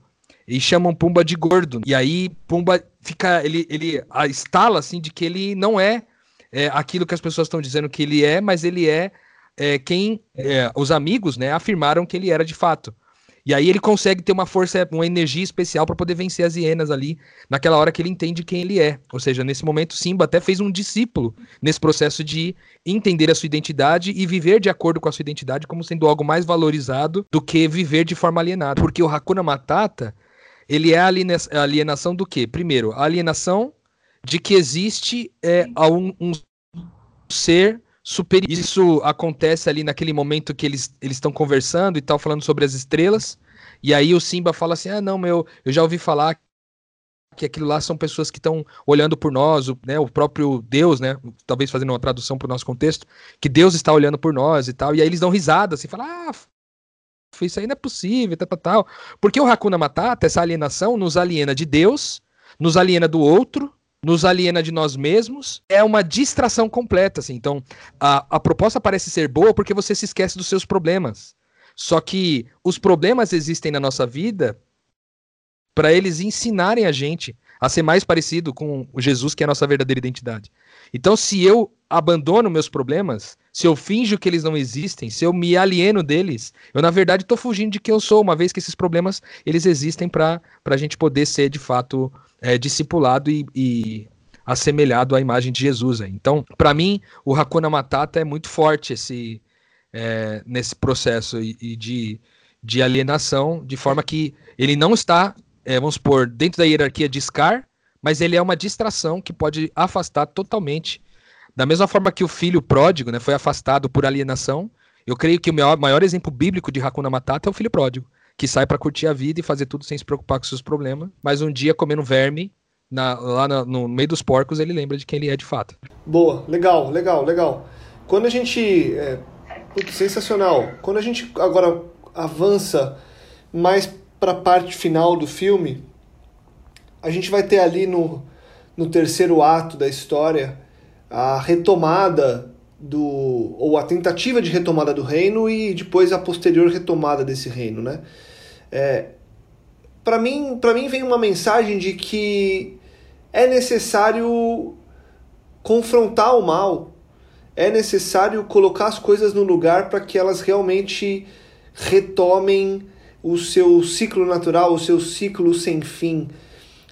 e chamam Pumba de gordo. E aí Pumba fica, ele, ele estala assim de que ele não é, é aquilo que as pessoas estão dizendo que ele é, mas ele é, é quem é, os amigos, né, afirmaram que ele era de fato. E aí ele consegue ter uma força, uma energia especial para poder vencer as hienas ali, naquela hora que ele entende quem ele é. Ou seja, nesse momento Simba até fez um discípulo nesse processo de entender a sua identidade e viver de acordo com a sua identidade como sendo algo mais valorizado do que viver de forma alienada. Porque o Hakuna Matata, ele é a alienação do quê? Primeiro, a alienação de que existe é, um, um ser superior. Isso acontece ali naquele momento que eles estão conversando e tal, falando sobre as estrelas. E aí o Simba fala assim: ah, não, meu, eu já ouvi falar que aquilo lá são pessoas que estão olhando por nós, o, né, o próprio Deus, né, talvez fazendo uma tradução para o nosso contexto, que Deus está olhando por nós e tal. E aí eles dão risada, assim, falam, ah, isso aí não é possível, tal, tal, tal. Porque o Hakuna Matata, essa alienação, nos aliena de Deus, nos aliena do outro, nos aliena de nós mesmos, é uma distração completa, assim. Então, a, a proposta parece ser boa porque você se esquece dos seus problemas. Só que os problemas existem na nossa vida para eles ensinarem a gente a ser mais parecido com o Jesus, que é a nossa verdadeira identidade. Então, se eu abandono meus problemas, se eu finjo que eles não existem, se eu me alieno deles, eu na verdade estou fugindo de quem eu sou, uma vez que esses problemas eles existem para a gente poder ser de fato é, discipulado e, e assemelhado à imagem de Jesus. Então, para mim, o Hakuna Matata é muito forte esse, é, nesse processo e, de, de alienação, de forma que ele não está, é, vamos supor, dentro da hierarquia de Scar, mas ele é uma distração que pode afastar totalmente. Da mesma forma que o filho pródigo né, foi afastado por alienação, eu creio que o maior, exemplo bíblico de Hakuna Matata é o filho pródigo que sai para curtir a vida e fazer tudo sem se preocupar com seus problemas, mas um dia comendo verme na, lá no meio dos porcos ele lembra de quem ele é de fato. Boa, legal, legal, legal. Quando a gente. É, putz, sensacional. Quando a gente agora avança mais para a parte final do filme, a gente vai ter ali no, no terceiro ato da história a retomada do ou a tentativa de retomada do reino e depois a posterior retomada desse reino, né? É, para mim, para mim vem uma mensagem de que é necessário confrontar o mal, é necessário colocar as coisas no lugar para que elas realmente retomem o seu ciclo natural, o seu ciclo sem fim.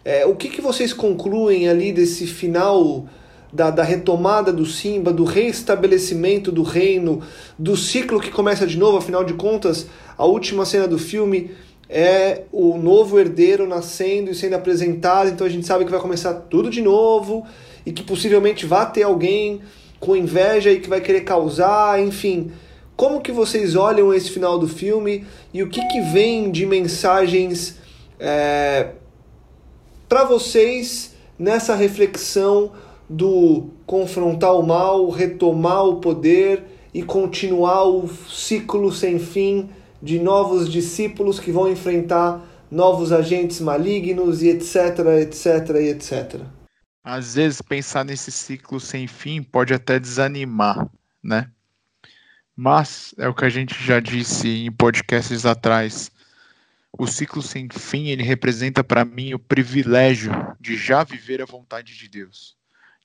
É, o que, que vocês concluem ali desse final da, da retomada do Simba, do reestabelecimento do reino, do ciclo que começa de novo, afinal de contas, a última cena do filme é o novo herdeiro nascendo e sendo apresentado, então a gente sabe que vai começar tudo de novo e que possivelmente vai ter alguém com inveja e que vai querer causar, enfim. Como que vocês olham esse final do filme e o que, que vem de mensagens é, para vocês nessa reflexão do confrontar o mal, retomar o poder e continuar o ciclo sem fim de novos discípulos que vão enfrentar novos agentes malignos e etc, etc etc. às vezes pensar nesse ciclo sem fim pode até desanimar, né? Mas é o que a gente já disse em podcasts atrás. O ciclo sem fim, ele representa para mim o privilégio de já viver a vontade de Deus,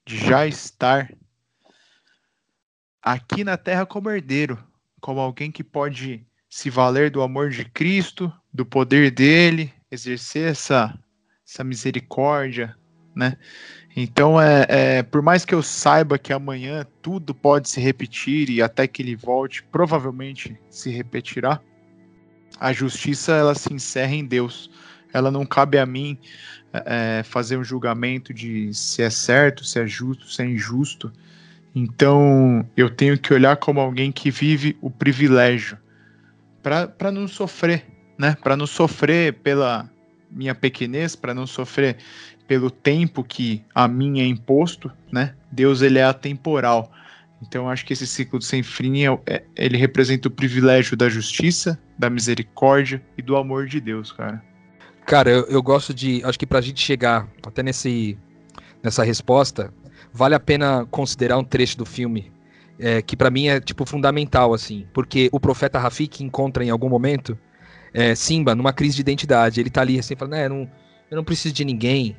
de já estar aqui na terra como herdeiro, como alguém que pode se valer do amor de Cristo, do poder dele, exercer essa, essa misericórdia, né? Então, é, é, por mais que eu saiba que amanhã tudo pode se repetir e até que ele volte, provavelmente se repetirá, a justiça ela se encerra em Deus. Ela não cabe a mim é, fazer um julgamento de se é certo, se é justo, se é injusto. Então, eu tenho que olhar como alguém que vive o privilégio para não sofrer, né? Para não sofrer pela minha pequenez, para não sofrer pelo tempo que a mim é imposto, né? Deus ele é atemporal. Então acho que esse ciclo de sem fim é, é, ele representa o privilégio da justiça, da misericórdia e do amor de Deus, cara. Cara, eu, eu gosto de, acho que para a gente chegar até nesse nessa resposta, vale a pena considerar um trecho do filme é, que para mim é tipo fundamental assim, porque o profeta Rafik encontra em algum momento é, Simba numa crise de identidade. Ele tá ali assim falando, é, não, eu não preciso de ninguém,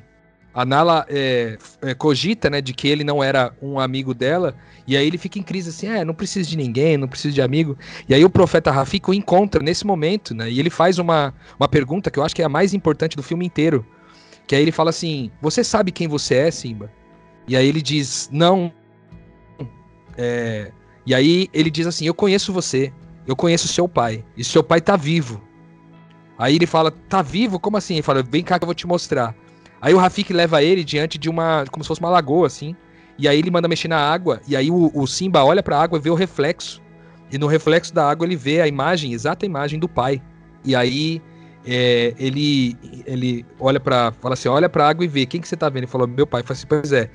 a Nala é, é, cogita, né, de que ele não era um amigo dela, e aí ele fica em crise assim, é, não preciso de ninguém, não preciso de amigo. E aí o profeta Rafik o encontra nesse momento, né, e ele faz uma, uma pergunta que eu acho que é a mais importante do filme inteiro, que aí ele fala assim, você sabe quem você é, Simba? E aí ele diz, não. É, e aí ele diz assim, eu conheço você, eu conheço seu pai, e seu pai tá vivo. Aí ele fala, tá vivo? Como assim? Ele fala, vem cá que eu vou te mostrar. Aí o Rafik leva ele diante de uma. como se fosse uma lagoa, assim. E aí ele manda mexer na água. E aí o, o Simba olha pra água e vê o reflexo. E no reflexo da água ele vê a imagem, exata imagem do pai. E aí é, ele, ele olha para fala assim, olha pra água e vê. Quem que você tá vendo? Ele falou, meu pai. Fala assim, pois é,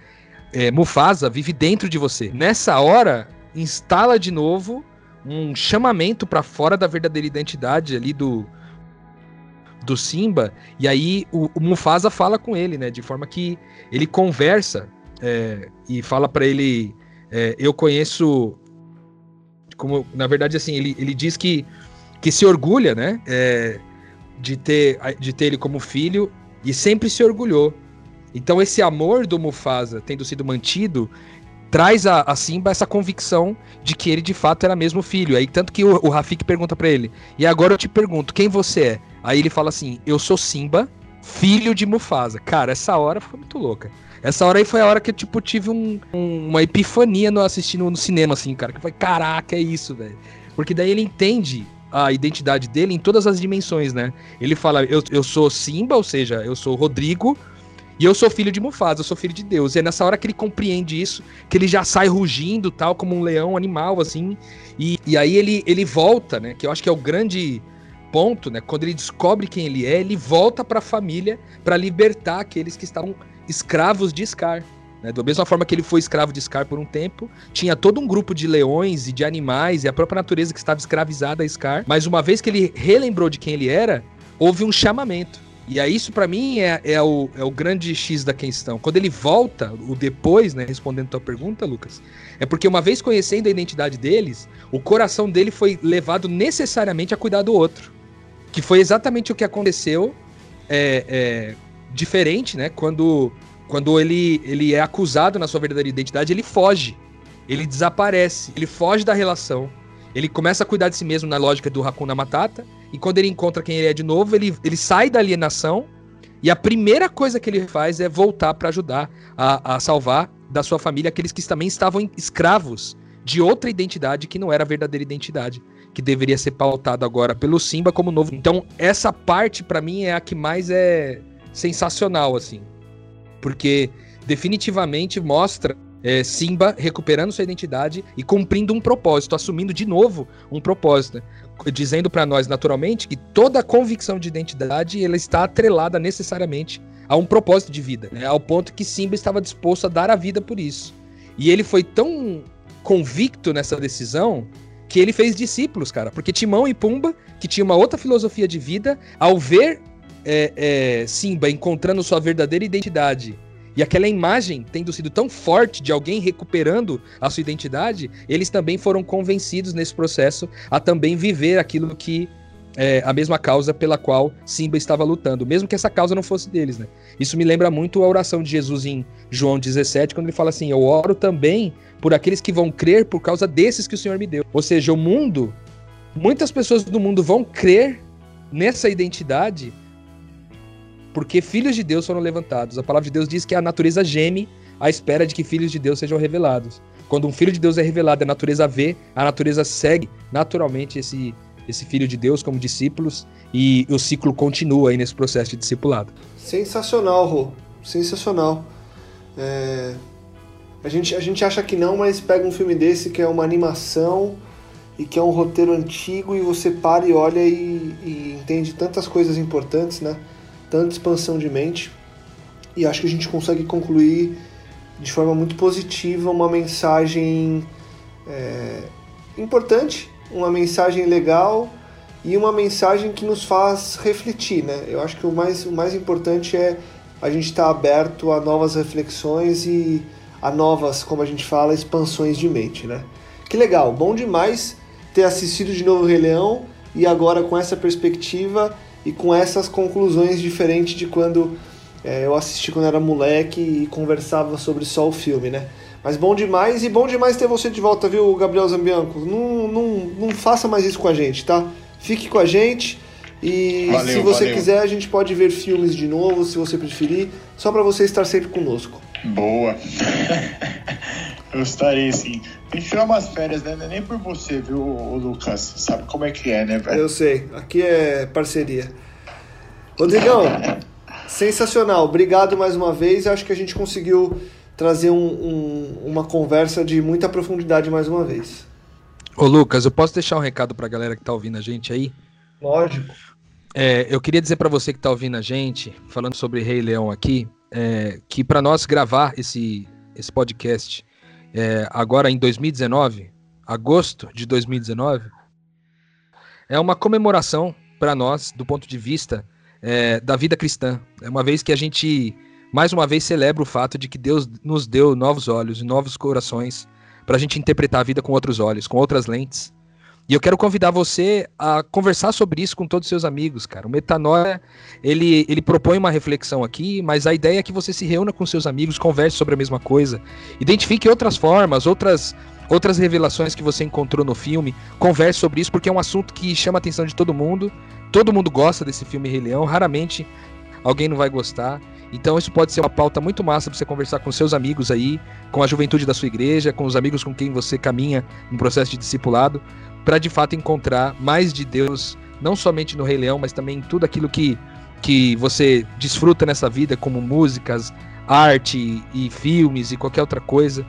é, Mufasa vive dentro de você. Nessa hora, instala de novo um chamamento para fora da verdadeira identidade ali do, do Simba, e aí o, o, Mufasa fala com ele, né? De forma que ele conversa é, e fala para ele: é, Eu conheço. Como, na verdade, assim, ele, ele diz que, que se orgulha, né? É, de, ter, de ter ele como filho e sempre se orgulhou. Então, esse amor do Mufasa tendo sido mantido traz a, a, Simba essa convicção de que ele de fato era mesmo filho. Aí tanto que o, o Rafik pergunta para ele: "E agora eu te pergunto, quem você é?" Aí ele fala assim: Eu sou Simba, filho de Mufasa. Cara, essa hora foi muito louca. Essa hora aí foi a hora que eu, tipo, tive um, um, uma epifania no assistindo no cinema, assim, cara. Que foi, caraca, é isso, velho. Porque daí ele entende a identidade dele em todas as dimensões, né? Ele fala, eu, eu sou Simba, ou seja, eu sou Rodrigo, e eu sou filho de Mufasa, eu sou filho de Deus. E é nessa hora que ele compreende isso, que ele já sai rugindo, tal, como um leão animal, assim. E, e aí ele, ele volta, né? Que eu acho que é o grande ponto, né, quando ele descobre quem ele é, ele volta para a família para libertar aqueles que estavam escravos de Scar. Né? Da mesma forma que ele foi escravo de Scar por um tempo, tinha todo um grupo de leões e de animais e a própria natureza que estava escravizada a Scar. Mas uma vez que ele relembrou de quem ele era, houve um chamamento. E aí isso para mim é, é, o, é o grande X da questão. Quando ele volta, o depois, né, respondendo tua pergunta, Lucas, é porque uma vez conhecendo a identidade deles, o coração dele foi levado necessariamente a cuidar do outro. Que foi exatamente o que aconteceu, é, é, diferente, né? Quando, quando ele, ele é acusado na sua verdadeira identidade, ele foge. Ele desaparece, ele foge da relação. Ele começa a cuidar de si mesmo na lógica do Hakuna Matata. E quando ele encontra quem ele é de novo, ele, ele sai da alienação. E a primeira coisa que ele faz é voltar para ajudar a, a salvar da sua família aqueles que também estavam escravos de outra identidade que não era a verdadeira identidade que deveria ser pautado agora pelo Simba como novo. Então, essa parte para mim é a que mais é sensacional assim. Porque definitivamente mostra é, Simba recuperando sua identidade e cumprindo um propósito, assumindo de novo um propósito, né? dizendo para nós naturalmente que toda convicção de identidade ela está atrelada necessariamente a um propósito de vida, né? ao ponto que Simba estava disposto a dar a vida por isso. E ele foi tão convicto nessa decisão que ele fez discípulos, cara. Porque Timão e Pumba, que tinha uma outra filosofia de vida, ao ver é, é, Simba encontrando sua verdadeira identidade e aquela imagem tendo sido tão forte de alguém recuperando a sua identidade, eles também foram convencidos nesse processo a também viver aquilo que é, a mesma causa pela qual Simba estava lutando, mesmo que essa causa não fosse deles, né? Isso me lembra muito a oração de Jesus em João 17, quando ele fala assim: Eu oro também por aqueles que vão crer por causa desses que o Senhor me deu. Ou seja, o mundo, muitas pessoas do mundo vão crer nessa identidade porque filhos de Deus foram levantados. A palavra de Deus diz que a natureza geme à espera de que filhos de Deus sejam revelados. Quando um filho de Deus é revelado, a natureza vê, a natureza segue naturalmente esse, esse filho de Deus como discípulos e o ciclo continua aí nesse processo de discipulado. Sensacional, Rô. Sensacional. É... A, gente, a gente acha que não, mas pega um filme desse que é uma animação e que é um roteiro antigo e você para e olha e, e entende tantas coisas importantes, né? Tanta expansão de mente. E acho que a gente consegue concluir de forma muito positiva uma mensagem é, importante uma mensagem legal e uma mensagem que nos faz refletir, né? Eu acho que o mais, o mais importante é a gente estar tá aberto a novas reflexões e a novas, como a gente fala, expansões de mente, né? Que legal, bom demais ter assistido de novo o Rei Leão e agora com essa perspectiva e com essas conclusões diferentes de quando é, eu assisti quando era moleque e conversava sobre só o filme, né? Mas bom demais e bom demais ter você de volta, viu, Gabriel Zambianco? Não, não, não faça mais isso com a gente, tá? Fique com a gente e valeu, se você valeu. quiser a gente pode ver filmes de novo, se você preferir, só para você estar sempre conosco. Boa. (laughs) Eu estarei sim. Tem que tirar umas férias, né? Não é nem por você, viu, Lucas? Sabe como é que é, né, velho? Eu sei. Aqui é parceria. Rodrigão, (laughs) sensacional. Obrigado mais uma vez. Acho que a gente conseguiu trazer um, um, uma conversa de muita profundidade mais uma vez. Ô Lucas, eu posso deixar um recado para a galera que está ouvindo a gente aí? Lógico. É, eu queria dizer para você que está ouvindo a gente, falando sobre Rei Leão aqui, é, que para nós gravar esse, esse podcast é, agora em 2019, agosto de 2019, é uma comemoração para nós do ponto de vista é, da vida cristã. É uma vez que a gente mais uma vez celebro o fato de que Deus nos deu novos olhos e novos corações para a gente interpretar a vida com outros olhos, com outras lentes. E eu quero convidar você a conversar sobre isso com todos os seus amigos, cara. O Metanoia, ele, ele propõe uma reflexão aqui, mas a ideia é que você se reúna com seus amigos, converse sobre a mesma coisa, identifique outras formas, outras outras revelações que você encontrou no filme, converse sobre isso, porque é um assunto que chama a atenção de todo mundo. Todo mundo gosta desse filme Rei Leão, raramente alguém não vai gostar. Então isso pode ser uma pauta muito massa para você conversar com seus amigos aí, com a juventude da sua igreja, com os amigos com quem você caminha no processo de discipulado, para de fato encontrar mais de Deus, não somente no Rei Leão, mas também em tudo aquilo que, que você desfruta nessa vida, como músicas, arte e filmes e qualquer outra coisa.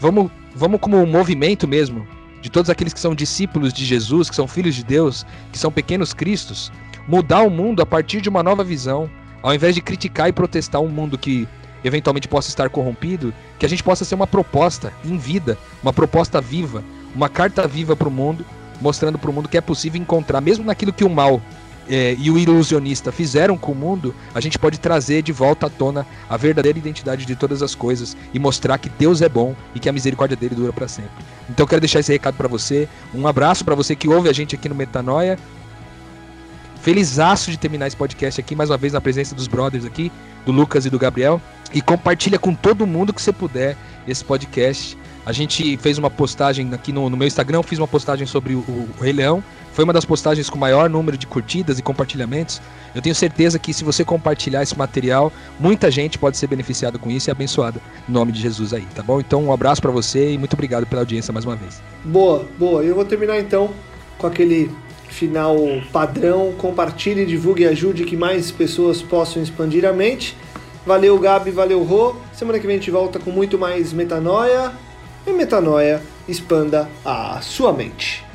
Vamos, vamos como um movimento mesmo, de todos aqueles que são discípulos de Jesus, que são filhos de Deus, que são pequenos cristos, mudar o mundo a partir de uma nova visão, ao invés de criticar e protestar um mundo que eventualmente possa estar corrompido, que a gente possa ser uma proposta em vida, uma proposta viva, uma carta viva para o mundo, mostrando para o mundo que é possível encontrar, mesmo naquilo que o mal é, e o ilusionista fizeram com o mundo, a gente pode trazer de volta à tona a verdadeira identidade de todas as coisas e mostrar que Deus é bom e que a misericórdia dele dura para sempre. Então quero deixar esse recado para você. Um abraço para você que ouve a gente aqui no Metanoia. Felizaço de terminar esse podcast aqui, mais uma vez na presença dos brothers aqui, do Lucas e do Gabriel. E compartilha com todo mundo que você puder esse podcast. A gente fez uma postagem aqui no, no meu Instagram, fiz uma postagem sobre o, o, Rei Leão. Foi uma das postagens com maior número de curtidas e compartilhamentos. Eu tenho certeza que se você compartilhar esse material, muita gente pode ser beneficiada com isso e abençoada. Em nome de Jesus aí, tá bom? Então um abraço para você e muito obrigado pela audiência mais uma vez. Boa, boa. Eu vou terminar então com aquele final padrão. Compartilhe, divulgue e ajude que mais pessoas possam expandir a mente. Valeu, Gabi, valeu, Rô. Semana que vem a gente volta com muito mais metanoia. E metanoia expanda a sua mente.